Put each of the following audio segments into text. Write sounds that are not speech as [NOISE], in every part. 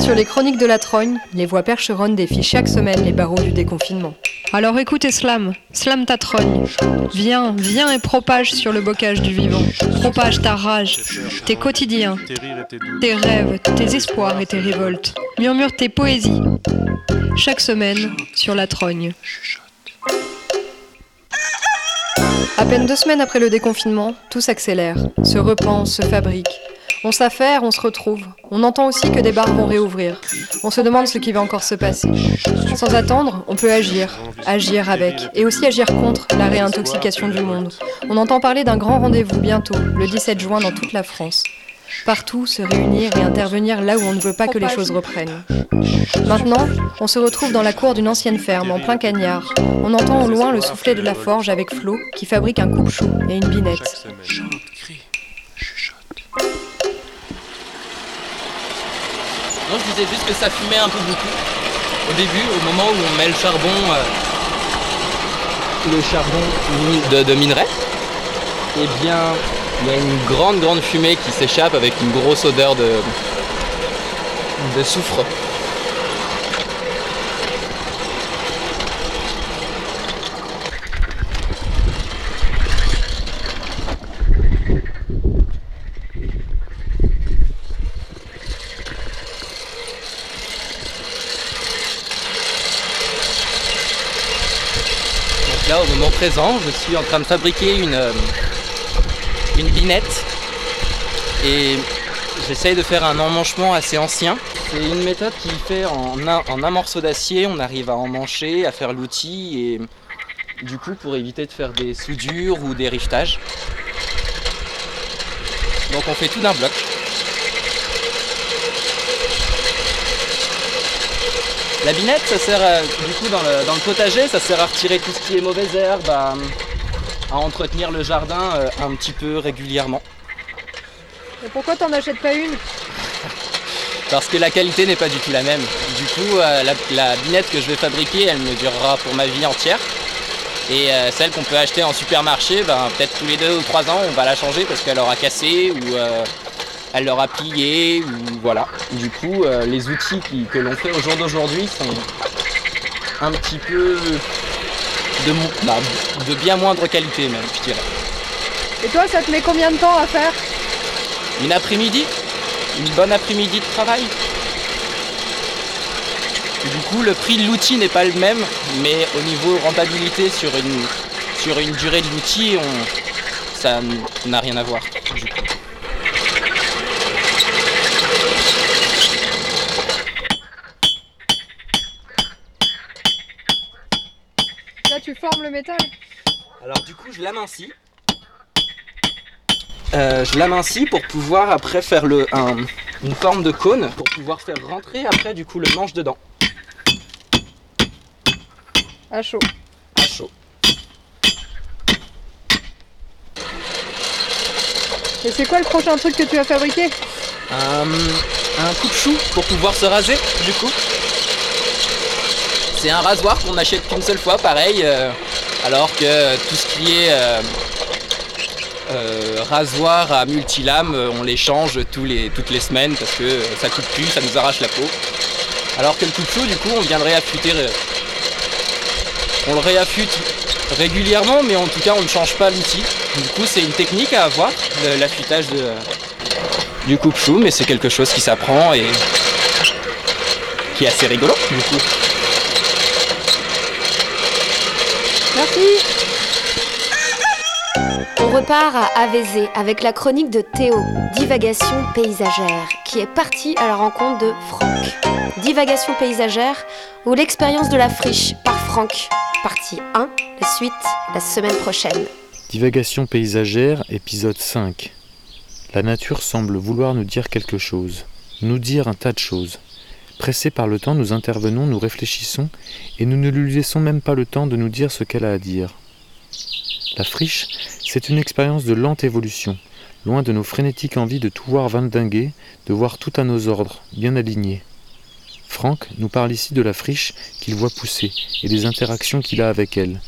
Sur les chroniques de la Trogne, les voix percheronnes défient chaque semaine les barreaux du déconfinement. Alors écoute Slam, slam ta trogne. Viens, viens et propage sur le bocage du vivant. Propage ta rage, tes quotidiens, tes rêves, tes espoirs et tes révoltes. Murmure tes poésies. Chaque semaine sur la Trogne. À peine deux semaines après le déconfinement, tout s'accélère, se repense, se fabrique. On s'affaire, on se retrouve. On entend aussi que des bars vont réouvrir. On se demande ce qui va encore se passer. Sans attendre, on peut agir, agir avec, et aussi agir contre la réintoxication du monde. On entend parler d'un grand rendez-vous bientôt, le 17 juin dans toute la France. Partout, se réunir et intervenir là où on ne veut pas que les choses reprennent. Maintenant, on se retrouve dans la cour d'une ancienne ferme, en plein cagnard. On entend au loin le soufflet de la forge avec Flo, qui fabrique un coupe-chou et une binette. Non, je disais juste que ça fumait un peu beaucoup. Au début, au moment où on met le charbon, euh, le charbon de, de minerai, eh bien, il y a une grande, grande fumée qui s'échappe avec une grosse odeur de, de soufre. Donc là, au moment je suis en train de fabriquer une, euh, une binette et j'essaye de faire un emmanchement assez ancien. C'est une méthode qui fait en un, en un morceau d'acier, on arrive à emmancher, à faire l'outil et du coup pour éviter de faire des soudures ou des rivetages. Donc on fait tout d'un bloc. La binette, ça sert à- du coup dans le, dans le potager, ça sert à retirer tout ce qui est mauvaise herbe, à, à entretenir le jardin euh, un petit peu régulièrement. Et pourquoi t'en achètes pas une? Parce que la qualité n'est pas du tout la même. Du coup, euh, la, la binette que je vais fabriquer, elle me durera pour ma vie entière. Et euh, celle qu'on peut acheter en supermarché, ben, peut-être tous les deux ou trois ans, on va la changer parce qu'elle aura cassé ou elle aura plié ou voilà. Du coup, euh, les outils qui- que l'on fait au jour d'aujourd'hui sont un petit peu de, bah, de bien moindre qualité même, je dirais. Et toi, ça te met combien de temps à faire? Une après-midi? Une bonne après-midi de travail? Du coup, le prix de l'outil n'est pas le même, mais au niveau rentabilité sur une, sur une durée de l'outil, ça n'a rien à voir. du coup. Le métal. Alors du coup, je l'amincis. Euh, je l'amincis pour pouvoir après faire le, un- une forme de cône, pour pouvoir faire rentrer après du coup le manche dedans, À chaud. à chaud. Et c'est quoi le prochain truc que tu vas fabriquer? Un, un coupe-chou pour pouvoir se raser du coup. C'est un rasoir qu'on n'achète qu'une seule fois, pareil, euh, alors que tout ce qui est euh, euh, rasoir à multilames, euh, on les change toutes les semaines parce que ça coupe plus, ça nous arrache la peau. Alors que le coupe-chou, du coup, on vient de réaffûter. on le réaffûte régulièrement, mais en tout cas, on ne change pas l'outil. Du coup, c'est une technique à avoir, l'affûtage du coupe-chou, mais c'est quelque chose qui s'apprend et qui est assez rigolo. On repart à Avézé avec la chronique de Théo, Divagation paysagère, qui est parti à la rencontre de Franck. Divagation paysagère ou l'expérience de la friche par Franck. Partie 1, la suite la semaine prochaine. Divagation paysagère, épisode 5. La nature semble vouloir nous dire quelque chose, nous dire un tas de choses. Pressés par le temps, nous intervenons, nous réfléchissons, et nous ne lui laissons même pas le temps de nous dire ce qu'elle a à dire. La friche, c'est une expérience de lente évolution, loin de nos frénétiques envies de tout voir valdinguer, de voir tout à nos ordres, bien alignés. Franck nous parle ici de la friche qu'il voit pousser et des interactions qu'il a avec elle.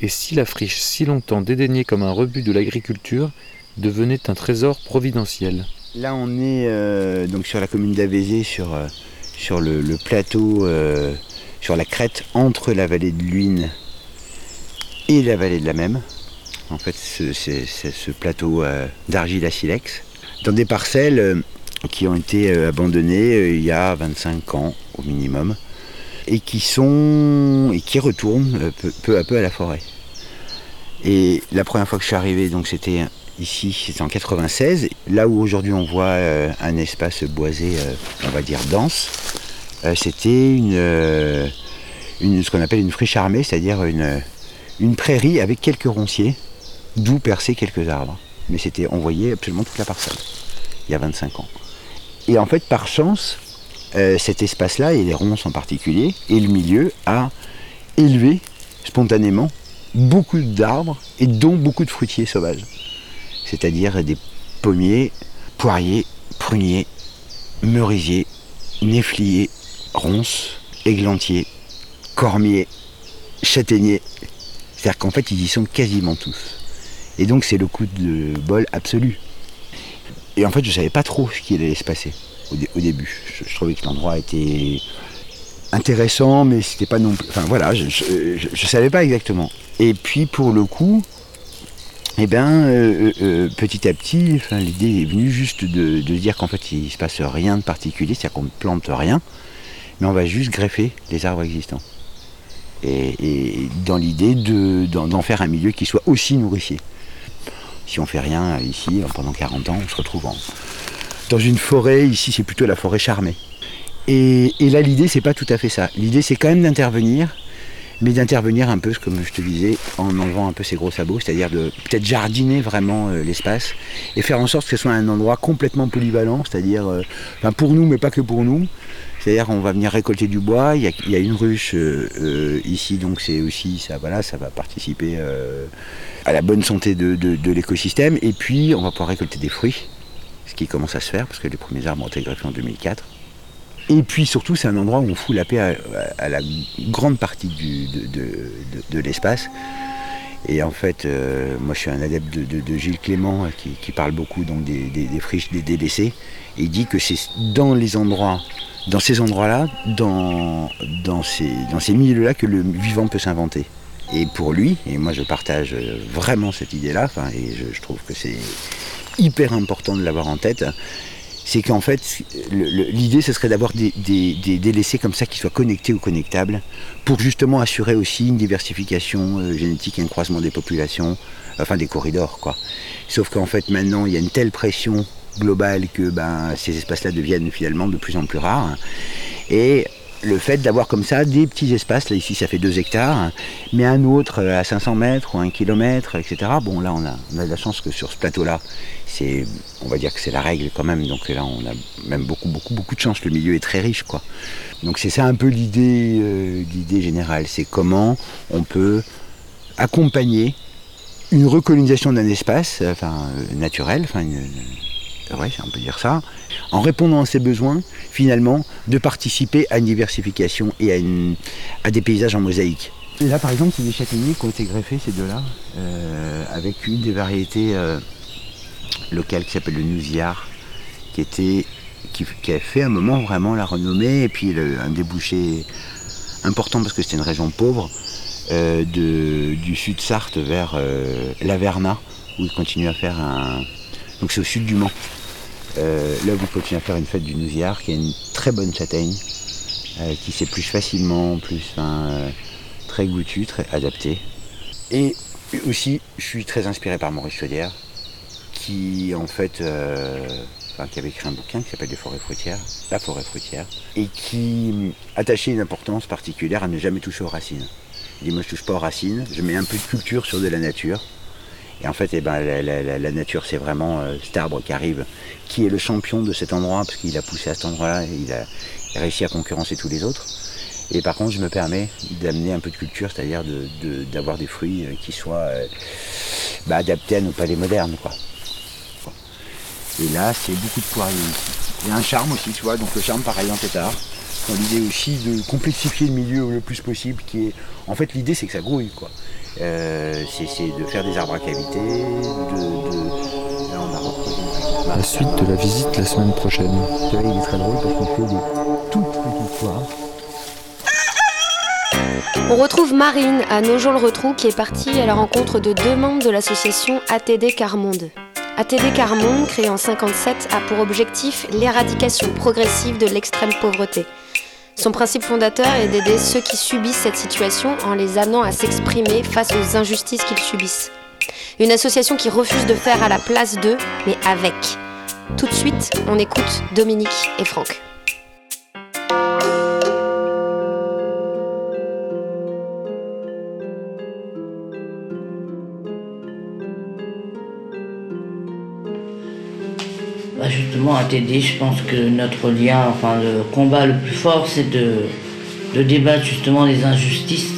Et si la friche, si longtemps dédaignée comme un rebut de l'agriculture, devenait un trésor providentiel? Là, on est euh, donc sur la commune d'Avézé, sur, euh, sur le, plateau, euh, sur la crête entre la vallée de l'Uine et la vallée de la Même. En fait, ce- c'est ce plateau euh, d'argile à silex, dans des parcelles euh, qui ont été abandonnées il y a 25 ans au minimum, et qui sont et qui retournent peu, peu à peu à la forêt. Et la première fois que je suis arrivé, donc c'était ici, c'était en 96, là où aujourd'hui on voit euh, un espace boisé, euh, on va dire dense, euh, c'était une, ce qu'on appelle une friche armée, c'est-à-dire une, prairie avec quelques ronciers, d'où percer quelques arbres. Mais c'était, on voyait absolument toute la parcelle, il y a 25 ans. Et en fait, par chance, cet espace-là, et les ronces en particulier, et le milieu, a élevé spontanément beaucoup d'arbres et dont beaucoup de fruitiers sauvages. C'est-à-dire des pommiers, poiriers, pruniers, merisiers, néfliers, ronces, églantiers, cormiers, châtaigniers. C'est-à-dire qu'en fait, ils y sont quasiment tous. Et donc, c'est le coup de bol absolu. Et en fait, je ne savais pas trop ce qui allait se passer au, dé- au début. Je, je trouvais que l'endroit était intéressant, mais c'était pas non plus. Enfin voilà, je ne savais pas exactement. Et puis pour le coup, eh ben, euh, euh, petit à petit, l'idée est venue juste de, dire qu'en fait il se passe rien de particulier, c'est-à-dire qu'on ne plante rien, mais on va juste greffer les arbres existants. Et, dans l'idée de- d'en faire un milieu qui soit aussi nourricier. Si on fait rien ici, pendant 40 ans, on se retrouve dans une forêt, ici c'est plutôt la forêt charmée. Et, et là, l'idée, c'est pas tout à fait ça. L'idée, c'est quand même d'intervenir, mais d'intervenir un peu, comme je te disais, en enlevant un peu ses gros sabots, c'est-à-dire de peut-être jardiner vraiment euh, l'espace et faire en sorte que ce soit un endroit complètement polyvalent, c'est-à-dire, euh, pour nous, mais pas que pour nous. C'est-à-dire, on va venir récolter du bois. Il y a, une ruche euh, ici, donc c'est aussi ça. Voilà, ça va participer à la bonne santé de, de- de l'écosystème. Et puis, on va pouvoir récolter des fruits, ce qui commence à se faire parce que les premiers arbres ont été greffés en 2004. Et puis surtout, c'est un endroit où on fout la paix à, la grande partie de, de- de- l'espace. Et en fait, euh, moi je suis un adepte de, Gilles Clément euh, qui, parle beaucoup donc, des, friches, des délaissés. Et il dit que c'est dans les endroits, dans ces endroits-là, dans, dans ces, dans ces milieux-là que le vivant peut s'inventer. Et pour lui, et moi je partage euh, vraiment cette idée-là, et je trouve que c'est hyper important de l'avoir en tête, c'est qu'en fait, l'idée, ce serait d'avoir des, des, comme ça qui soient connectés ou connectables, pour justement assurer aussi une diversification euh, génétique et un croisement des populations, enfin des corridors, quoi. Sauf qu'en fait, maintenant, il y a une telle pression globale que ben, ces espaces-là deviennent finalement de plus en plus rares. Et le fait d'avoir comme ça des petits espaces, là ici ça fait 2 hectares, mais un autre euh, à 500 mètres ou 1 km, etc. Bon là on a, on a de la chance que sur ce plateau-là, on va dire que c'est la règle quand même, donc là on a même beaucoup, beaucoup, beaucoup de chance, le milieu est très riche quoi. Donc c'est ça un peu l'idée, euh, générale, c'est comment on peut accompagner une recolonisation d'un espace, euh, enfin naturel, enfin ouais, on peut dire ça, en répondant à ses besoins, finalement, de participer à une diversification et à, des paysages en mosaïque. Là, par exemple, c'est des châtaigniers qui ont été greffés, ces deux-là, euh, avec une des variétés euh, locales qui s'appelle le Nousiard, qui, a fait un moment vraiment la renommée, et puis un débouché important parce que c'était une région pauvre, euh, du sud Sarthe vers euh, Laverna, où ils continuent à faire un. Donc c'est au sud du Mans. Euh, là, vous continuez à faire une fête du Nousiard, qui est une très bonne châtaigne, euh, qui s'épluche facilement, plus euh, très goûtue, très adaptée. Et aussi, je suis très inspiré par Maurice Chaudière, qui en fait, qui avait écrit un bouquin qui s'appelle Les forêts fruitières, La forêt fruitière, et qui attachait une importance particulière à ne jamais toucher aux racines. Il dit moi je touche pas aux racines, je mets un peu de culture sur de la nature. Et en fait, eh ben, la, nature, c'est vraiment euh, cet arbre qui arrive, qui est le champion de cet endroit, parce qu'il a poussé à cet endroit-là, et il a, réussi à concurrencer tous les autres. Et par contre, je me permets d'amener un peu de culture, c'est-à-dire d'avoir des fruits euh, qui soient euh, bah, adaptés à nos palais modernes. Quoi. Et là, c'est beaucoup de poiriers. Il y a un charme aussi, tu vois, donc le charme pareil en tétard. Dans l'idée aussi de complexifier le milieu le plus possible, qui est. En fait, l'idée c'est que ça grouille, quoi. Euh, c'est de faire des arbres à cavité, de. de- Là, on a La suite de la visite la semaine prochaine. Là, il est très drôle parce qu'on fait des toutes petites foires. On retrouve Marine à Nogent-le-Retrou qui est partie à la rencontre de deux membres de l'association ATD Carmonde. ATD Carmonde, créée en 57, a pour objectif l'éradication progressive de l'extrême pauvreté. Son principe fondateur est d'aider ceux qui subissent cette situation en les amenant à s'exprimer face aux injustices qu'ils subissent. Une association qui refuse de faire à la place d'eux, mais avec. Tout de suite, on écoute Dominique et Franck. À t'aider, je pense que notre lien, enfin le combat le plus fort, c'est de, de débattre justement des injustices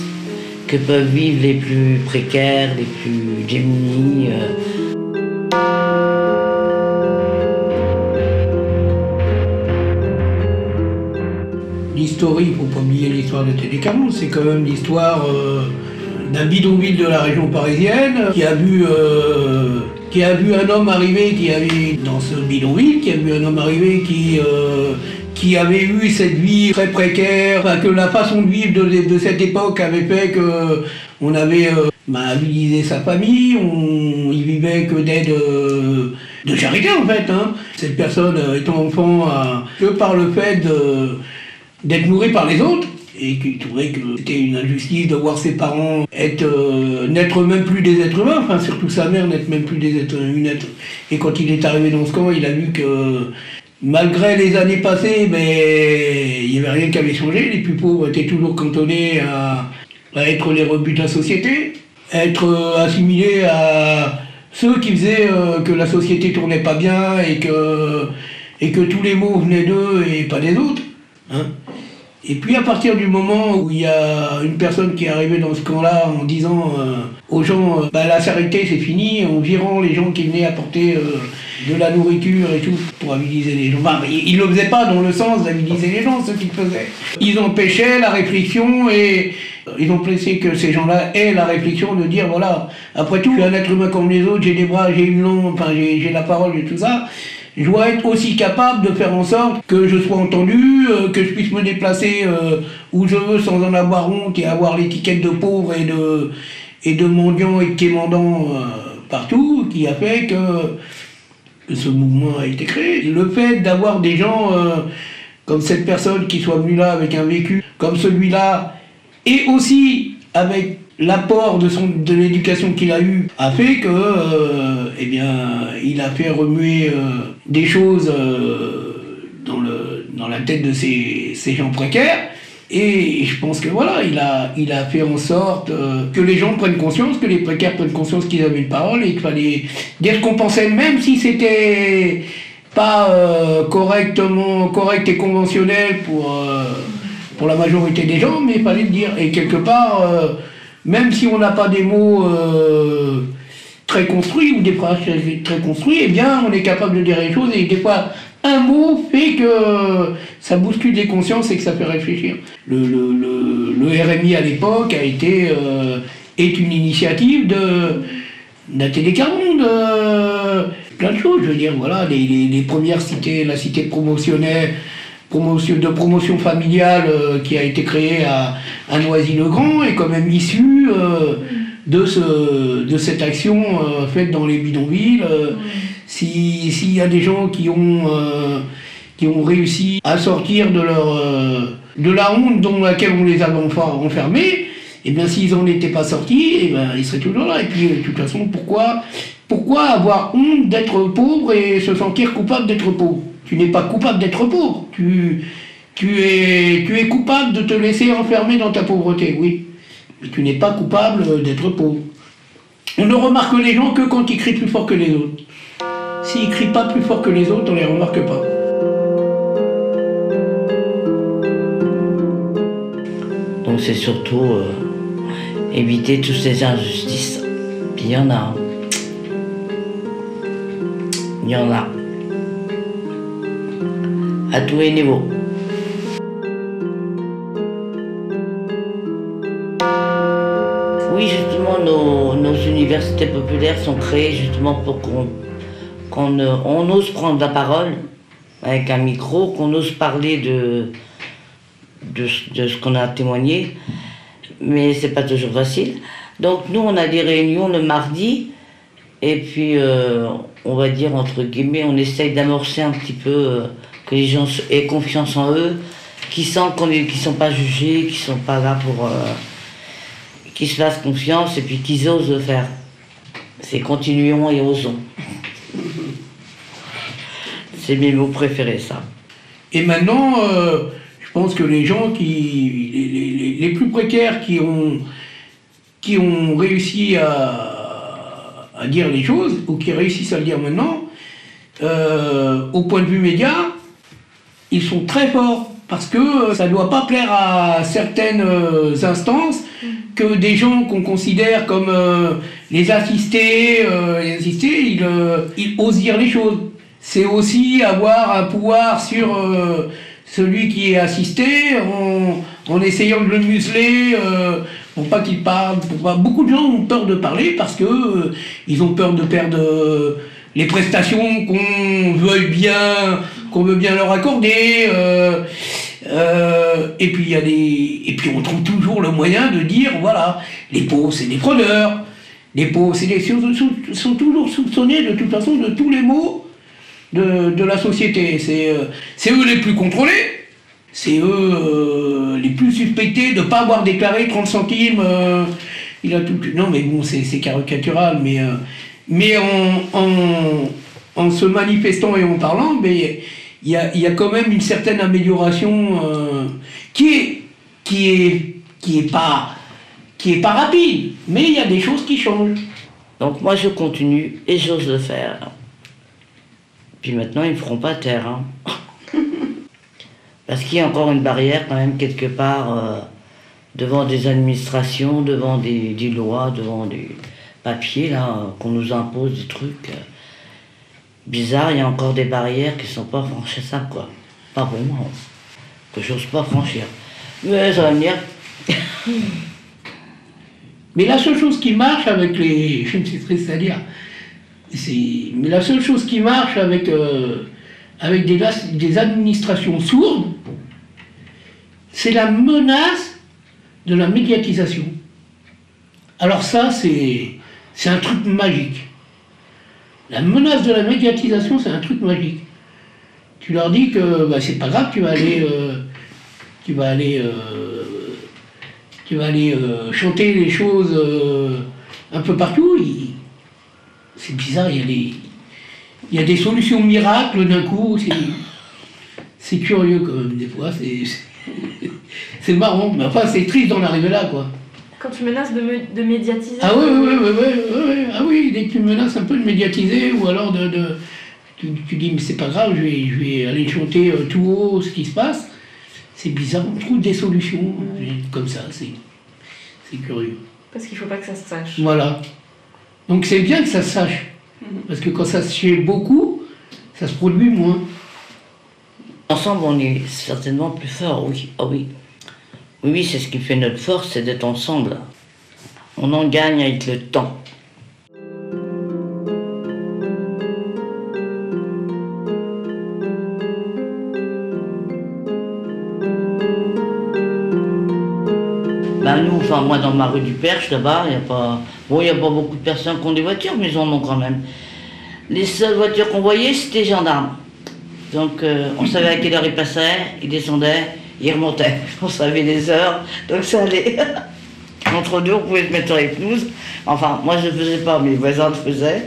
que peuvent vivre les plus précaires, les plus démunis. euh. Ne faut pas oublier l'histoire de Télécaron, c'est quand même l'histoire euh, d'un bidonville de la région parisienne qui a vu euh, qui a vu un homme arriver qui avait dans ce bidonville, qui a vu un homme arriver qui euh, avait eu cette vie très précaire, que la façon de vivre de, cette époque avait fait que on avait euh, bah, sa famille, on il vivait que d'aide euh, de charité en fait. hein. Cette personne euh, étant enfant que par le fait d'être nourri par les autres et qui trouvait que c'était une injustice de voir ses parents être euh, n'être même plus des êtres humains, enfin surtout sa mère n'être même plus des êtres être. Et quand il est arrivé dans ce camp, il a vu que malgré les années passées, ben, il n'y avait rien qui avait changé. Les plus pauvres étaient toujours cantonnés à, à être les rebuts de la société, être euh, assimilés à ceux qui faisaient euh, que la société tournait pas bien et que, et que tous les maux venaient d'eux et pas des autres. hein. Et puis à partir du moment où il y a une personne qui est arrivée dans ce camp-là en disant euh, aux gens, euh, bah, c'est fini, en virant les gens qui venaient apporter euh, de la nourriture et tout pour habiliser les gens. Enfin, ils ne le faisaient pas dans le sens d'habiliser les gens, ce qu'ils faisaient. Ils empêchaient la réflexion et euh, ils ont placé que ces gens-là aient la réflexion de dire voilà, après tout, je suis un être humain comme les autres, j'ai des bras, j'ai une langue, enfin j'ai la parole et tout ça. Je dois être aussi capable de faire en sorte que je sois entendu, euh, que je puisse me déplacer euh, où je veux sans en avoir honte et avoir l'étiquette de pauvre et de, mendiant et de quémandant euh, partout, qui a fait que, ce mouvement a été créé. Le fait d'avoir des gens euh, comme cette personne qui soit venue là avec un vécu comme celui-là, et aussi avec l'apport de, de l'éducation qu'il a eu, a fait que, eh bien, il a fait remuer euh, des choses euh, dans, le, dans la tête de ces, ces gens précaires. Et je pense que voilà, il a, il a fait en sorte euh, que les gens prennent conscience, que les précaires prennent conscience qu'ils avaient une parole et qu'il fallait dire ce qu'on pensait, même si c'était pas correctement, correct et conventionnel pour, pour la majorité des gens, mais il fallait le dire. Et quelque part, même si on n'a pas des mots très construits ou des phrases très, construits, eh bien, on est capable de dire les choses et des fois, un mot fait que ça bouscule les consciences et que ça fait réfléchir. Le, le, le, le RMI à l'époque a été euh, est une initiative de d'ATD Caron, de plein de choses. Je veux dire, voilà, les, les, les premières cités, la cité promotionnelle, promotion, de promotion familiale euh, qui a été créée à, à Noisy-le-Grand est quand même issue euh, de, ce, de cette action euh, faite dans les bidonvilles. Euh, si- S'il y a des gens qui ont, euh, qui ont réussi à sortir de, leur, euh, de la honte dans laquelle on les a enfer- enfermés, et bien s'ils n'en étaient pas sortis, eh ben, ils seraient toujours là. Et puis de toute façon, pourquoi, pourquoi avoir honte d'être pauvre et se sentir coupable d'être pauvre? Tu n'es pas coupable d'être pauvre. Tu, tu, es, tu es coupable de te laisser enfermer dans ta pauvreté, oui. Mais tu n'es pas coupable d'être pauvre. On ne remarque les gens que quand ils crient plus fort que les autres. S'ils crient pas plus fort que les autres, on les remarque pas. Donc c'est surtout euh, éviter toutes ces injustices. Il y en a. Il y en a. À tous les niveaux. Populaires sont créées justement pour qu'on qu'on euh, on ose prendre la parole avec un micro, qu'on ose parler de, de, ce qu'on a témoigné, mais c'est pas toujours facile. Donc nous, on a des réunions le mardi, et puis euh, on va dire entre guillemets, on essaye d'amorcer un petit peu euh, que les gens aient confiance en eux, qu'ils sentent qu'on est, qu'ils sont pas jugés, qu'ils sont pas là pour, euh, qu'ils se fassent confiance et puis qu'ils osent le faire. C'est continuons et osons. C'est mes mots préférés, ça. Et maintenant, euh, je pense que les gens qui. les, les- les- les plus précaires qui ont, qui ont réussi à, à dire les choses, ou qui réussissent à le dire maintenant, euh, au point de vue média, ils sont très forts. Parce que euh, ça ne doit pas plaire à certaines instances que des gens qu'on considère comme euh, les assistés, euh, les assistés ils, euh, ils osent dire les choses. C'est aussi avoir un pouvoir sur euh, celui qui est assisté en, en essayant de le museler euh, pour pas qu'il parle. Pour pas... Beaucoup de gens ont peur de parler parce que ils ont peur de perdre les prestations qu'on veuille bien, qu'on veut bien leur accorder. euh, euh, et puis il y a des, et puis on trouve toujours le moyen de dire voilà, les pauvres c'est des fraudeurs, les pauvres c'est des sont, sont- toujours soupçonnés de toute façon de tous les maux de, de la société. C'est euh, eux les plus contrôlés, c'est eux euh, les plus suspectés de ne pas avoir déclaré 30 centimes. il a non mais bon c'est caricatural, mais mais en, en, en se manifestant et en parlant, mais il y a, quand même une certaine amélioration euh, qui est pas rapide, mais il y a des choses qui changent. Donc moi je continue et j'ose le faire. Puis maintenant ils me feront pas taire. hein. Parce qu'il y a encore une barrière quand même quelque part euh, devant des administrations, devant des, des lois, devant des papiers là, qu'on nous impose des trucs. Bizarres, il y a encore des barrières qui sont pas franchissables quoi. Pas pour moi. hein. Que j'ose pas franchir. Mais ça va venir. [LAUGHS] Mais la seule chose qui marche avec les. Je ne sais triste à dire. Mais la seule chose qui marche avec, euh, avec des, des administrations sourdes, c'est la menace de la médiatisation. Alors ça, c'est un truc magique. La menace de la médiatisation, c'est un truc magique. Tu leur dis que bah, c'est pas grave, tu vas aller, euh, tu vas aller, euh, tu vas aller euh, chanter les choses un peu partout. C'est bizarre, il y a des, solutions miracles d'un coup. c'est- curieux quand même des fois. [LAUGHS] C'est marrant, mais enfin c'est triste d'en arriver là quoi. Quand tu menaces de, me- de médiatiser. Ah oui, oui, oui, oui, oui. Ah oui, dès que tu menaces un peu de médiatiser ou alors de. de- tu, tu dis, mais c'est pas grave, je vais, je vais aller chanter euh, tout haut ce qui se passe. C'est bizarre, on trouve des solutions euh, comme ça, c'est c'est curieux. Parce qu'il faut pas que ça se sache. Voilà. Donc c'est bien que ça se sache. Parce que quand ça se fait beaucoup, ça se produit moins. Ensemble, on est certainement plus fort, oui. Ah oui. Oui, c'est ce qui fait notre force, c'est d'être ensemble. On en gagne avec le temps. Ben nous, enfin moi dans ma rue du Perche là-bas, il n'y a pas. Bon, il a pas beaucoup de personnes qui ont des voitures, mais ils en ont quand même. Les seules voitures qu'on voyait, c'était les gendarmes. Donc euh, on savait à quelle heure ils passaient, ils descendaient, ils remontaient. [LAUGHS] On savait les heures, donc ça allait. [LAUGHS] Entre deux, on pouvait se mettre avec nous. Enfin, moi je ne faisais pas, mes voisins le faisaient.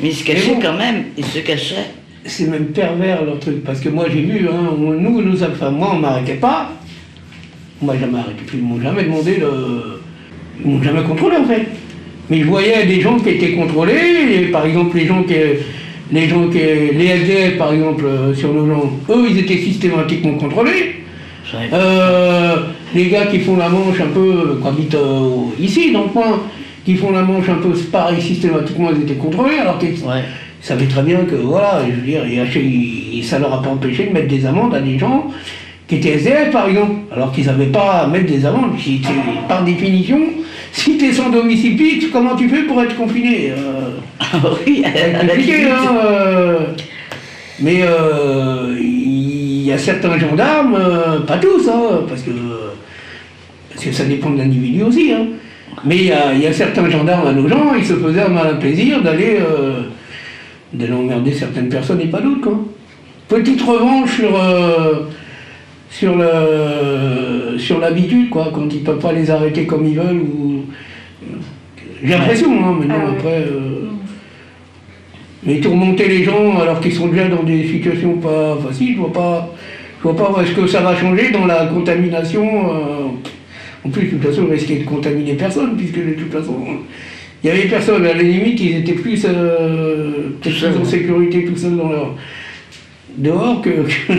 Mais ils se cachaient bon. quand même, ils se cachaient. C'est même pervers leur truc. Parce que moi j'ai vu, hein, nous, nous, enfin, moi on m'arrêtait pas. M'a jamais arrêté, puis ils m'ont jamais demandé de. Ils m'ont jamais contrôlé en fait. Mais je voyais des gens qui étaient contrôlés, et par exemple les gens qui. Les gens qui. Les SDF par exemple, euh, sur nos gens, eux ils étaient systématiquement contrôlés. Euh, les gars qui font la manche un peu, qui habitent euh, ici dans le coin, qui font la manche un peu pareil systématiquement, ils étaient contrôlés, alors qu'ils Ouais. ils savaient très bien que voilà, je veux dire, et, et ça leur a pas empêché de mettre des amendes à des gens qui étaient SDF par exemple, alors qu'ils n'avaient pas à mettre des amendes. Par définition, si tu es sans domicile fixe, comment tu fais pour être confiné euh, [LAUGHS] oui, à la hein, euh, Mais euh, y a certains gendarmes, euh, pas tous, hein, parce que, parce que ça dépend de l'individu aussi, hein. mais il y, a, il y a certains gendarmes à nos gens, ils se faisaient un malin plaisir d'aller euh, emmerder certaines personnes et pas d'autres. Petite revanche sur, euh, sur le sur l'habitude, quoi, quand ils ne peuvent pas les arrêter comme ils veulent. Ou... J'ai l'impression, hein, mais non, Ah ouais. après. Mais tourmenter les gens alors qu'ils sont déjà dans des situations pas faciles, je vois pas, je vois pas est-ce que ça va changer dans la contamination. euh, en plus, de toute façon, ils risquaient de contaminer personne, puisque de toute façon, il y avait personne. À la limite, ils étaient plus, euh, plus en sécurité tout seuls dans leur dehors que, que,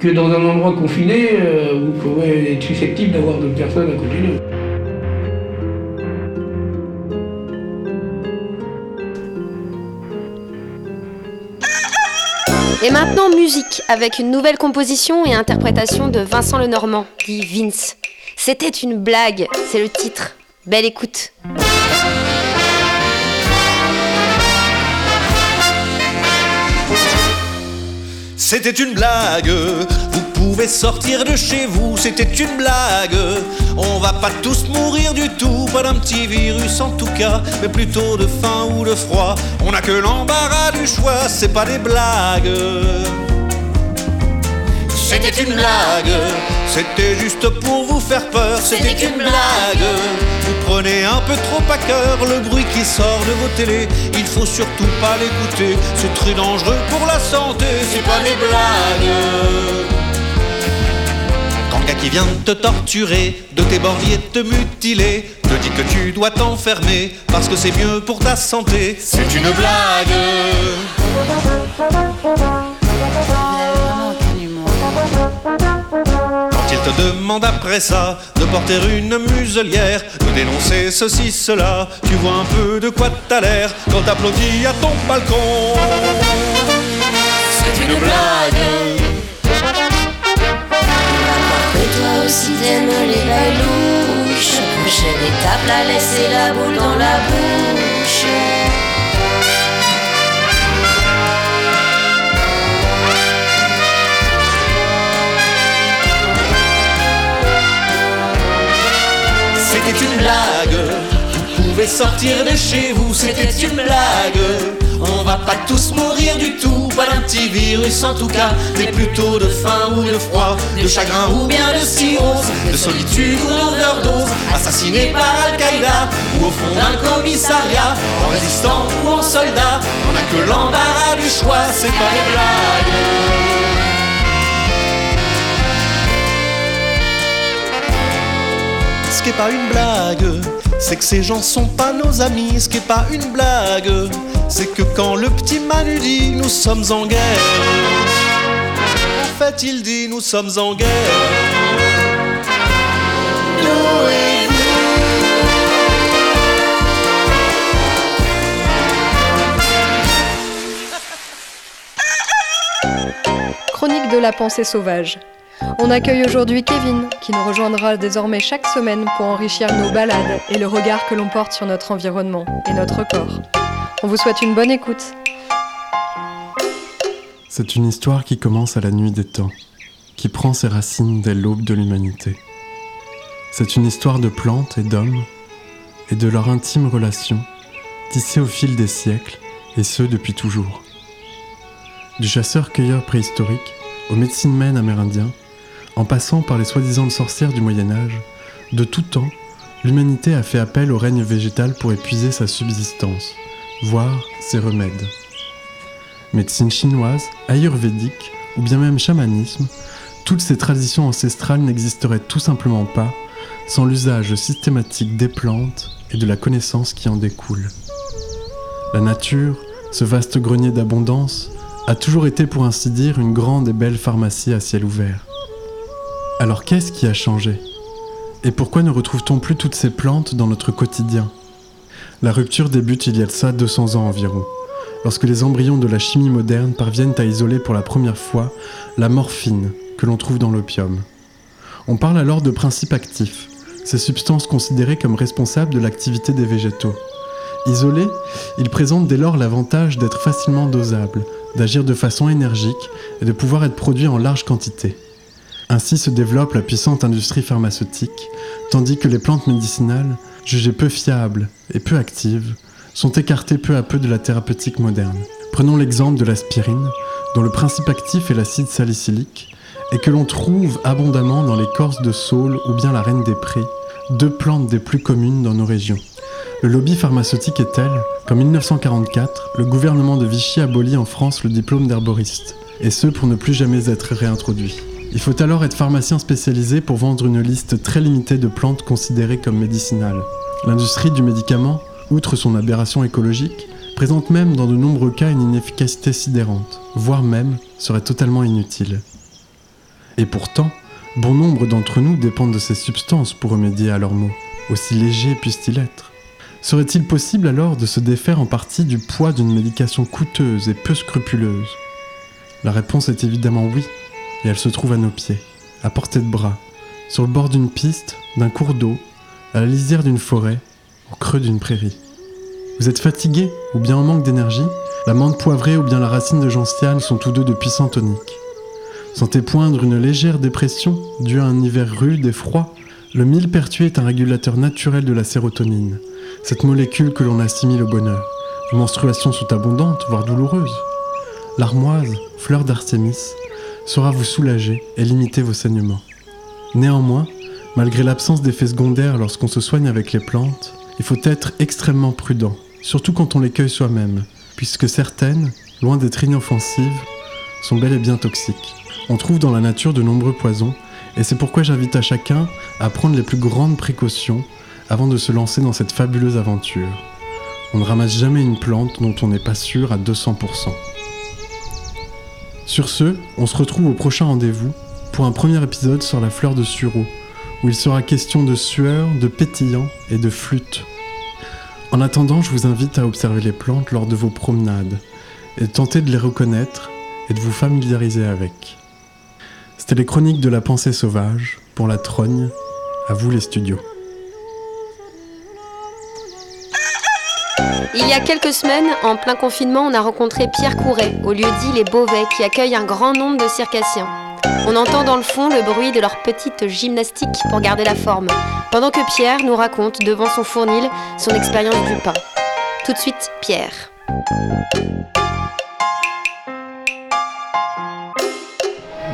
que dans un endroit confiné euh, où ils pouvaient être susceptibles d'avoir d'autres personnes à côté d'eux. Et maintenant, musique, avec une nouvelle composition et interprétation de Vincent Lenormand, dit Vince. C'était une blague, c'est le titre. Belle écoute. C'était une blague, pouvez sortir de chez vous, c'était une blague. On va pas tous mourir du tout, pas d'un petit virus en tout cas, mais plutôt de faim ou de froid. On a que l'embarras du choix, c'est pas des blagues. C'était une blague, c'était juste pour vous faire peur, c'était une blague. Vous prenez un peu trop à cœur le bruit qui sort de vos télés, il faut surtout pas l'écouter, c'est très dangereux pour la santé, c'est pas des blagues. Qui vient te torturer, de t'éborgner, te mutiler, te dit que tu dois t'enfermer parce que c'est mieux pour ta santé, c'est une blague. Quand il te demande après ça de porter une muselière, de dénoncer ceci, cela, tu vois un peu de quoi t'as l'air quand t'applaudis à ton balcon. C'est une blague. T'aimes les balouches Prochaine étape, la laisser la boule dans la bouche C'était une blague. Pouvez sortir de chez vous, c'était une blague. On va pas tous mourir du tout, pas d'un petit virus en tout cas, mais plutôt de faim ou de froid, de chagrin ou bien de cirrhose, de solitude ou d'overdose, assassiné par Al-Qaïda ou au fond d'un commissariat, en résistant ou en soldat. On a que l'embarras du choix, c'est pas des blagues. Qui est pas une blague, c'est que ces gens sont pas nos amis. Ce qui est pas une blague, c'est que quand le petit Manu dit nous sommes en guerre, en fait il dit nous sommes en guerre. Chronique de la pensée sauvage. On accueille aujourd'hui Kevin, qui nous rejoindra désormais chaque semaine pour enrichir nos balades et le regard que l'on porte sur notre environnement et notre corps. On vous souhaite une bonne écoute. C'est une histoire qui commence à la nuit des temps, qui prend ses racines dès l'aube de l'humanité. C'est une histoire de plantes et d'hommes, et de leur intime relation, tissée au fil des siècles, et ce depuis toujours. Du chasseur-cueilleur préhistorique aux médecines mènes amérindiens, en passant par les soi-disant sorcières du Moyen Âge, de tout temps, l'humanité a fait appel au règne végétal pour épuiser sa subsistance, voire ses remèdes. Médecine chinoise, ayurvédique ou bien même chamanisme, toutes ces traditions ancestrales n'existeraient tout simplement pas sans l'usage systématique des plantes et de la connaissance qui en découle. La nature, ce vaste grenier d'abondance, a toujours été pour ainsi dire une grande et belle pharmacie à ciel ouvert. Alors qu'est-ce qui a changé? Et pourquoi ne retrouve-t-on plus toutes ces plantes dans notre quotidien? La rupture débute il y a de ça 200 ans environ, lorsque les embryons de la chimie moderne parviennent à isoler pour la première fois la morphine, que l'on trouve dans l'opium. On parle alors de principes actifs, ces substances considérées comme responsables de l'activité des végétaux. Isolés, ils présentent dès lors l'avantage d'être facilement dosables, d'agir de façon énergique et de pouvoir être produits en large quantité. Ainsi se développe la puissante industrie pharmaceutique, tandis que les plantes médicinales, jugées peu fiables et peu actives, sont écartées peu à peu de la thérapeutique moderne. Prenons l'exemple de l'aspirine, dont le principe actif est l'acide salicylique, et que l'on trouve abondamment dans l'écorce de saule ou bien la reine des prés, deux plantes des plus communes dans nos régions. Le lobby pharmaceutique est tel qu'en 1944, le gouvernement de Vichy abolit en France le diplôme d'herboriste, et ce pour ne plus jamais être réintroduit. Il faut alors être pharmacien spécialisé pour vendre une liste très limitée de plantes considérées comme médicinales. L'industrie du médicament, outre son aberration écologique, présente même dans de nombreux cas une inefficacité sidérante, voire même serait totalement inutile. Et pourtant, bon nombre d'entre nous dépendent de ces substances pour remédier à leurs maux, aussi légers puissent-ils être. Serait-il possible alors de se défaire en partie du poids d'une médication coûteuse et peu scrupuleuse? La réponse est évidemment oui, et elle se trouve à nos pieds, à portée de bras, sur le bord d'une piste, d'un cours d'eau, à la lisière d'une forêt, au creux d'une prairie. Vous êtes fatigué ou bien en manque d'énergie? La menthe poivrée ou bien la racine de gentiane sont tous deux de puissants toniques. Sentez poindre une légère dépression due à un hiver rude et froid Le millepertuis est un régulateur naturel de la sérotonine, cette molécule que l'on assimile au bonheur. Vos menstruations sont abondantes, voire douloureuses. L'armoise, fleur d'artémis, saura vous soulager et limiter vos saignements. Néanmoins, malgré l'absence d'effets secondaires lorsqu'on se soigne avec les plantes, il faut être extrêmement prudent, surtout quand on les cueille soi-même, puisque certaines, loin d'être inoffensives, sont bel et bien toxiques. On trouve dans la nature de nombreux poisons, et c'est pourquoi j'invite à chacun à prendre les plus grandes précautions avant de se lancer dans cette fabuleuse aventure. On ne ramasse jamais une plante dont on n'est pas sûr à 200%. Sur ce, on se retrouve au prochain rendez-vous pour un premier épisode sur la fleur de sureau, où il sera question de sueur, de pétillant et de flûte. En attendant, je vous invite à observer les plantes lors de vos promenades et tenter de les reconnaître et de vous familiariser avec. C'était les chroniques de la pensée sauvage pour la trogne. À vous les studios. Il y a quelques semaines, en plein confinement, on a rencontré Pierre Couret, au lieu-dit Les Beauvais, qui accueille un grand nombre de circassiens. On entend dans le fond le bruit de leur petite gymnastique pour garder la forme, pendant que Pierre nous raconte devant son fournil son expérience du pain. Tout de suite, Pierre.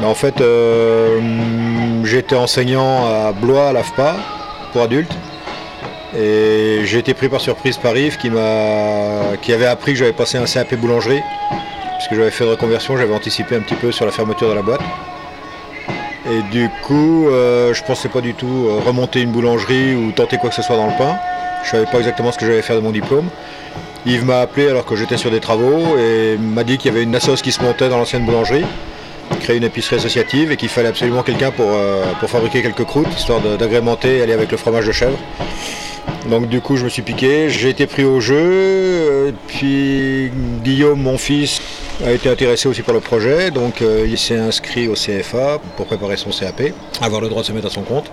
En fait, euh, j'étais enseignant à Blois, à l'AFPA, pour adultes. Et j'ai été pris par surprise par Yves qui, m'a, qui avait appris que j'avais passé un CAP boulangerie. Puisque j'avais fait de reconversion, j'avais anticipé un petit peu sur la fermeture de la boîte. Et du coup, euh, je pensais pas du tout euh, remonter une boulangerie ou tenter quoi que ce soit dans le pain. Je savais pas exactement ce que j'allais faire de mon diplôme. Yves m'a appelé alors que j'étais sur des travaux et m'a dit qu'il y avait une assoce qui se montait dans l'ancienne boulangerie, créer une épicerie associative et qu'il fallait absolument quelqu'un pour, euh, pour fabriquer quelques croûtes, histoire d'agrémenter et aller avec le fromage de chèvre. Donc du coup je me suis piqué, j'ai été pris au jeu, euh, puis Guillaume, mon fils, a été intéressé aussi par le projet, donc euh, il s'est inscrit au CFA pour préparer son CAP, avoir le droit de se mettre à son compte.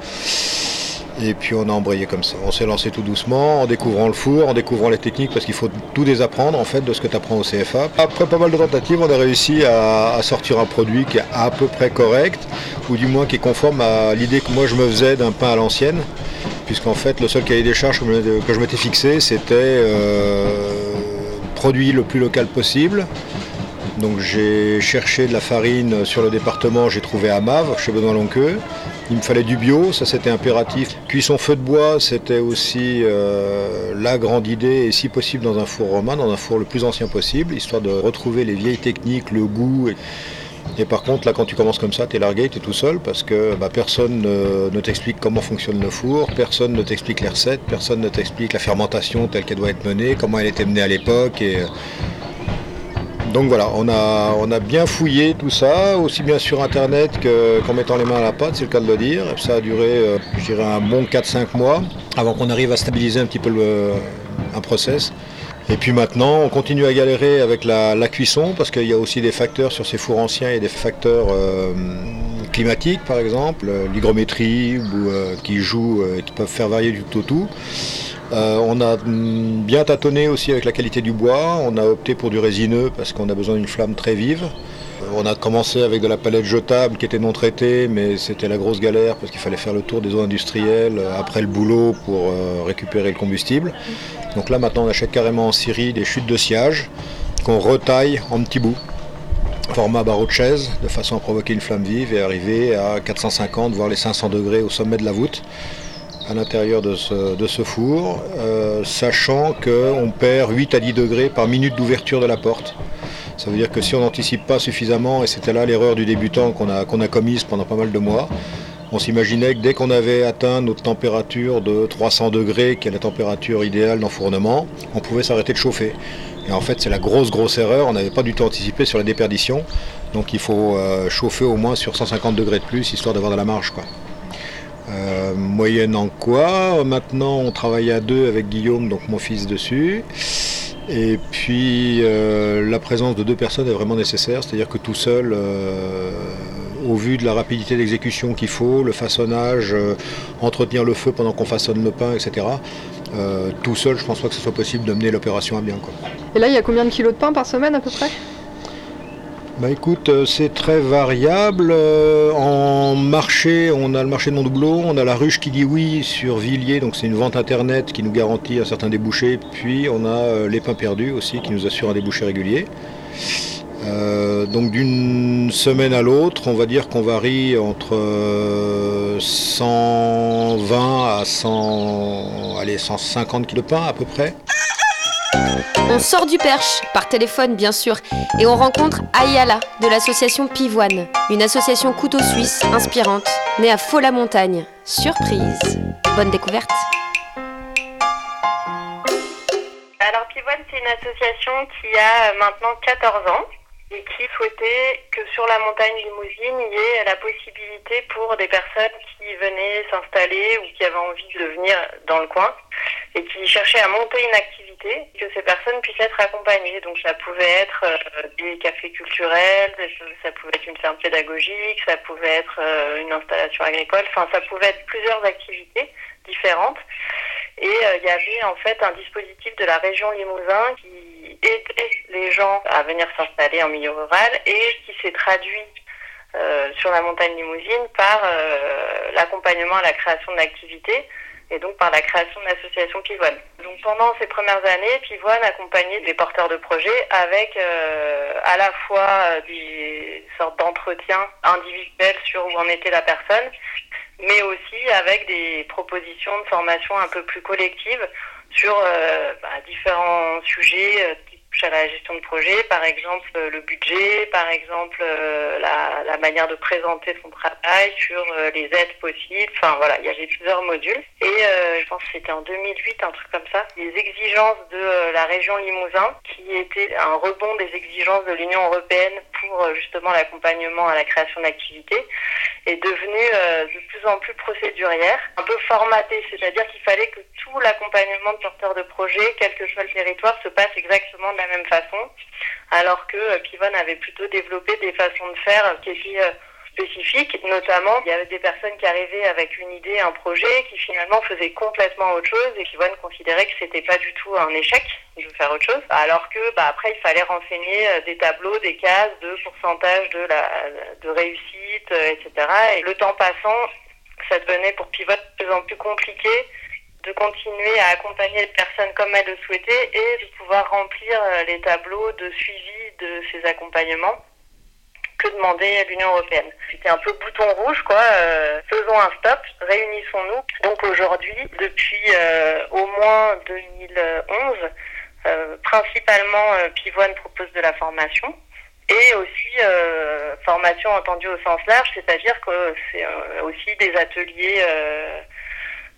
Et puis on a embrayé comme ça. On s'est lancé tout doucement en découvrant le four, en découvrant les techniques parce qu'il faut tout désapprendre en fait de ce que tu apprends au CFA. Après pas mal de tentatives, on a réussi à, à sortir un produit qui est à peu près correct, ou du moins qui est conforme à l'idée que moi je me faisais d'un pain à l'ancienne. Puisqu'en fait le seul cahier des charges que je- m'étais fixé c'était euh, produit le plus local possible. Donc j'ai cherché de la farine sur le département, j'ai trouvé à Mave, chez Benoît Lonqueux. Il me fallait du bio, ça c'était impératif. Cuisson feu de bois, c'était aussi euh, la grande idée, et si possible dans un four romain, dans un four le plus ancien possible, histoire de retrouver les vieilles techniques, le goût. Et par contre, là quand tu commences comme ça, tu es largué, tu es tout seul, parce que bah, personne ne, t'explique comment fonctionne le four, personne ne t'explique les recettes, personne ne t'explique la fermentation telle qu'elle doit être menée, comment elle était menée à l'époque. Et, donc voilà, on a, on a bien fouillé tout ça, aussi bien sur internet que- qu'en mettant les mains à la pâte, c'est le cas de le dire. Ça a duré, euh, je dirais, un bon 4-5 mois avant qu'on arrive à stabiliser un petit peu le- un process. Et puis maintenant, on continue à galérer avec la, cuisson parce qu'il y a aussi des facteurs sur ces fours anciens et des facteurs euh, climatiques par exemple, l'hygrométrie, ou qui jouent, qui peuvent faire varier du tout au tout. on a mm, bien tâtonné aussi avec la qualité du bois, on a opté pour du résineux parce qu'on a besoin d'une flamme très vive. On a commencé avec de la palette jetable qui était non traitée, mais c'était la grosse galère parce qu'il fallait faire le tour des eaux industrielles euh, après le boulot pour euh, récupérer le combustible. Donc là maintenant on achète carrément en Syrie des chutes de sciage qu'on retaille en petits bouts, format barreau de chaise, de façon à provoquer une flamme vive et arriver à 450 voire les 500 degrés au sommet de la voûte à l'intérieur de ce, four, euh, sachant qu'on perd 8 à 10 degrés par minute d'ouverture de la porte. Ça veut dire que si on n'anticipe pas suffisamment, et c'était là l'erreur du débutant qu'on a, a commise pendant pas mal de mois, on s'imaginait que dès qu'on avait atteint notre température de 300 degrés, qui est la température idéale d'enfournement, on pouvait s'arrêter de chauffer. Et en fait, c'est la grosse, grosse erreur. On n'avait pas du tout anticipé sur la déperdition. Donc il faut euh, chauffer au moins sur 150 degrés de plus, histoire d'avoir de la marge. Euh, moyenne en quoi Maintenant, on travaille à deux avec Guillaume, donc mon fils dessus. Et puis euh, la présence de deux personnes est vraiment nécessaire, c'est-à-dire que tout seul, euh, au vu de la rapidité d'exécution qu'il faut, le façonnage, euh, entretenir le feu pendant qu'on façonne le pain, etc., tout seul, je ne pense pas que ce soit possible de mener l'opération à bien. Et là, il y a combien de kilos de pain par semaine à peu près? Bah écoute, euh, c'est très variable. Euh, en marché, on a le marché de Montdoubleau, on a la ruche qui dit oui sur Villiers, donc c'est une vente internet qui nous garantit un certain débouché. Puis on a euh, les pains perdus aussi qui nous assure un débouché régulier. donc d'une semaine à l'autre, on va dire qu'on varie entre 120 à 100, allez, 150 kg de pain à peu près. On sort du perche, par téléphone bien sûr, et on rencontre Ayala de l'association Pivoine, une association couteau suisse inspirante, née à Faux-la-Montagne. Surprise. Bonne découverte. Alors Pivoine, c'est une association qui a maintenant 14 ans et qui souhaitait que sur la montagne limousine, il y ait la possibilité pour des personnes qui venaient s'installer ou qui avaient envie de venir dans le coin et qui cherchaient à monter une activité, que ces personnes puissent être accompagnées. Donc ça pouvait être euh, des cafés culturels, ça pouvait être une ferme pédagogique, ça pouvait être euh, une installation agricole, enfin ça pouvait être plusieurs activités différentes. Et euh, il y avait en fait un dispositif de la région Limousin qui aidait les gens à venir s'installer en milieu rural et qui s'est traduit euh, sur la montagne limousine par euh, l'accompagnement à la création d'activités et donc par la création de l'association Pivoine. Donc pendant ces premières années, Pivoine accompagnait des porteurs de projets avec à la fois des sortes d'entretiens individuels sur où en était la personne, mais aussi avec des propositions de formation un peu plus collectives sur euh, bah, différents sujets euh, à la gestion de projet, par exemple euh, le budget, par exemple euh, la, la, manière de présenter son travail, sur euh, les aides possibles. Enfin voilà, il y avait plusieurs modules. Et je pense que c'était en 2008, un truc comme ça. Les exigences de la région Limousin, qui était un rebond des exigences de l'Union européenne pour justement l'accompagnement à la création d'activités, est devenue de plus en plus procédurière, un peu formatée, c'est-à-dire qu'il fallait que tout l'accompagnement de porteurs de projets, quel que soit le territoire, se passe exactement de la même façon, alors que euh, Pivon avait plutôt développé des façons de faire qui étaient euh, spécifiques, notamment il y avait des personnes qui arrivaient avec une idée, un projet, qui finalement faisaient complètement autre chose. Et Pivon considérait que c'était pas du tout un échec de faire autre chose, alors que bah, après il fallait renseigner euh, des tableaux, des cases de pourcentage de de réussite, etc. Et le temps passant, ça devenait pour Pivot de plus en plus compliqué de continuer à accompagner les personnes comme elles le souhaitaient et de pouvoir remplir euh, les tableaux de suivi de ces accompagnements que demandait l'Union européenne. C'était un peu bouton rouge, quoi. Euh, faisons un stop, réunissons-nous. Donc aujourd'hui, depuis euh, au moins 2011, principalement Pivoine propose de la formation et aussi formation entendue au sens large, c'est-à-dire que c'est aussi des ateliers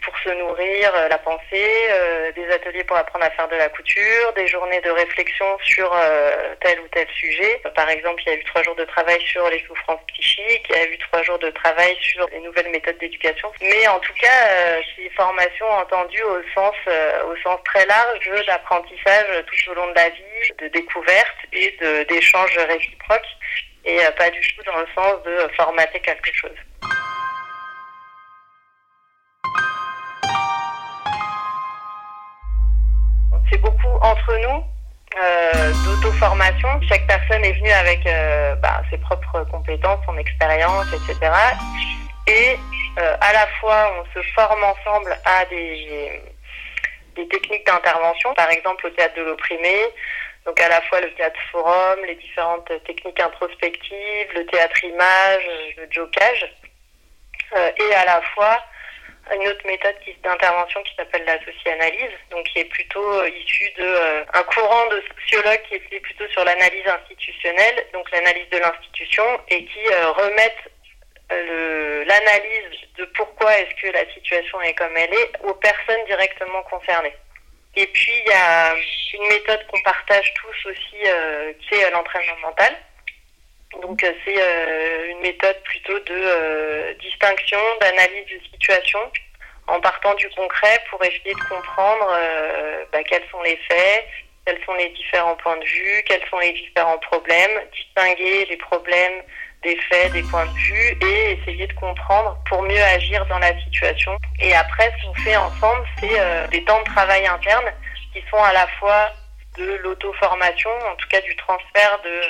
pour se nourrir euh, la pensée, euh, des ateliers pour apprendre à faire de la couture, des journées de réflexion sur euh, tel ou tel sujet. Par exemple, il y a eu trois jours de travail sur les souffrances psychiques, il y a eu trois jours de travail sur les nouvelles méthodes d'éducation. Mais en tout cas, ces formations entendues au sens, au sens très large d'apprentissage tout au long de la vie, de découverte et d'échanges réciproques et pas du tout dans le sens de formater quelque chose. C'est beaucoup entre nous, euh, d'auto-formation. Chaque personne est venue avec euh, bah, ses propres compétences, son expérience, etc. Et euh, à la fois, on se forme ensemble à des, des techniques d'intervention, par exemple au théâtre de l'opprimé, donc à la fois le théâtre forum, les différentes techniques introspectives, le théâtre image, le jokage, et à la fois une autre méthode d'intervention qui s'appelle la soci-analyse, donc qui est plutôt euh, issue de euh, un courant de sociologues qui était plutôt sur l'analyse institutionnelle, donc l'analyse de l'institution, et qui euh, remettent l'analyse de pourquoi est-ce que la situation est comme elle est aux personnes directement concernées. Et puis il y a une méthode qu'on partage tous aussi, qui est l'entraînement mental. Donc c'est euh, une méthode plutôt de euh, distinction, d'analyse de situation, en partant du concret pour essayer de comprendre euh, bah, quels sont les faits, quels sont les différents points de vue, quels sont les différents problèmes, distinguer les problèmes des faits, des points de vue et essayer de comprendre pour mieux agir dans la situation. Et après, ce qu'on fait ensemble, c'est des temps de travail interne qui sont à la fois de l'auto-formation, en tout cas du transfert de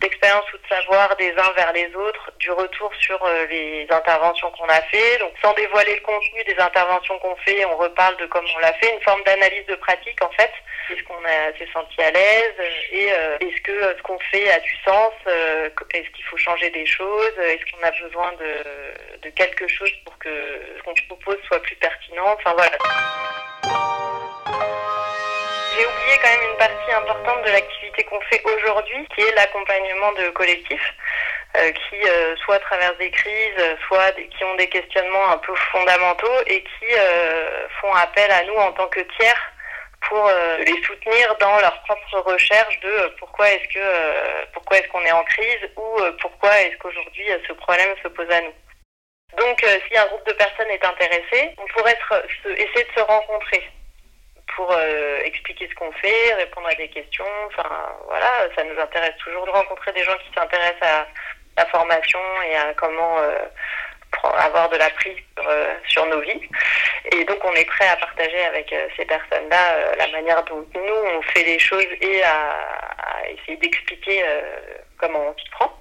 d'expérience ou de savoir des uns vers les autres, du retour sur euh, les interventions qu'on a fait. Donc sans dévoiler le contenu des interventions qu'on fait, on reparle de comment on l'a fait, une forme d'analyse de pratique en fait. Est-ce qu'on s'est senti à l'aise? Et euh, est-ce que euh, ce qu'on fait a du sens? Est-ce qu'il faut changer des choses? Est-ce qu'on a besoin de, de quelque chose pour que ce qu'on propose soit plus pertinent? Enfin voilà j'ai oublié quand même une partie importante de l'activité qu'on fait aujourd'hui, qui est l'accompagnement de collectifs. Euh, qui euh, soit traversent des crises, soit qui ont des questionnements un peu fondamentaux et qui euh, font appel à nous en tant que tiers pour les soutenir dans leur propre recherche de pourquoi est-ce que pourquoi est-ce qu'on est en crise ou pourquoi est-ce qu'aujourd'hui ce problème se pose à nous. Donc si un groupe de personnes est intéressé, on pourrait essayer de se rencontrer pour euh, expliquer ce qu'on fait, répondre à des questions. Enfin, voilà, ça nous intéresse toujours de rencontrer des gens qui s'intéressent à la formation et à comment euh, avoir de la prise euh, sur, nos vies. Et donc, on est prêt à partager avec ces personnes-là la manière dont nous, on fait les choses et à, à essayer d'expliquer comment on s'y prend.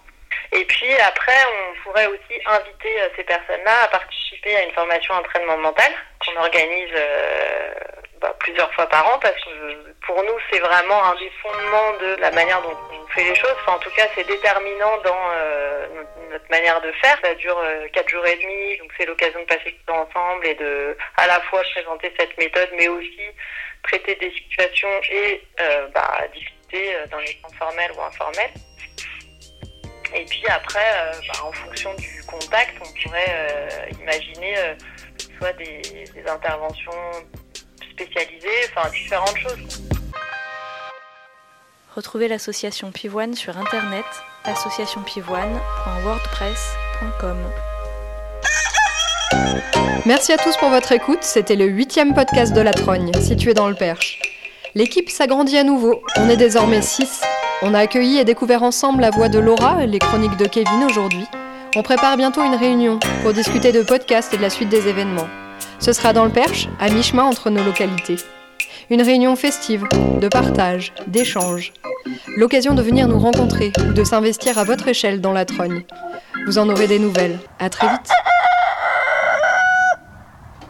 Et puis après, on pourrait aussi inviter ces personnes-là à participer à une formation entraînement mental qu'on organise bah, plusieurs fois par an parce que pour nous c'est vraiment un des fondements de la manière dont on fait les choses. Enfin, en tout cas c'est déterminant dans euh, notre manière de faire. Ça dure euh, quatre jours et demi, donc c'est l'occasion de passer tout temps ensemble et de à la fois présenter cette méthode mais aussi traiter des situations et euh, bah, discuter dans les temps formels ou informels. Et puis après, bah, en fonction du contact, on pourrait imaginer soit des interventions spécialisées, enfin différentes choses. Retrouvez l'association Pivoine sur internet associationpivoine.wordpress.com. Merci à tous pour votre écoute. C'était le huitième podcast de La Trogne, situé dans le Perche. L'équipe s'agrandit à nouveau. On est désormais six. On a accueilli et découvert ensemble la voix de Laura et les chroniques de Kevin aujourd'hui. On prépare bientôt une réunion pour discuter de podcasts et de la suite des événements. Ce sera dans le Perche, à mi-chemin entre nos localités. Une réunion festive, de partage, d'échange. L'occasion de venir nous rencontrer ou de s'investir à votre échelle dans la Trogne. Vous en aurez des nouvelles. À très vite.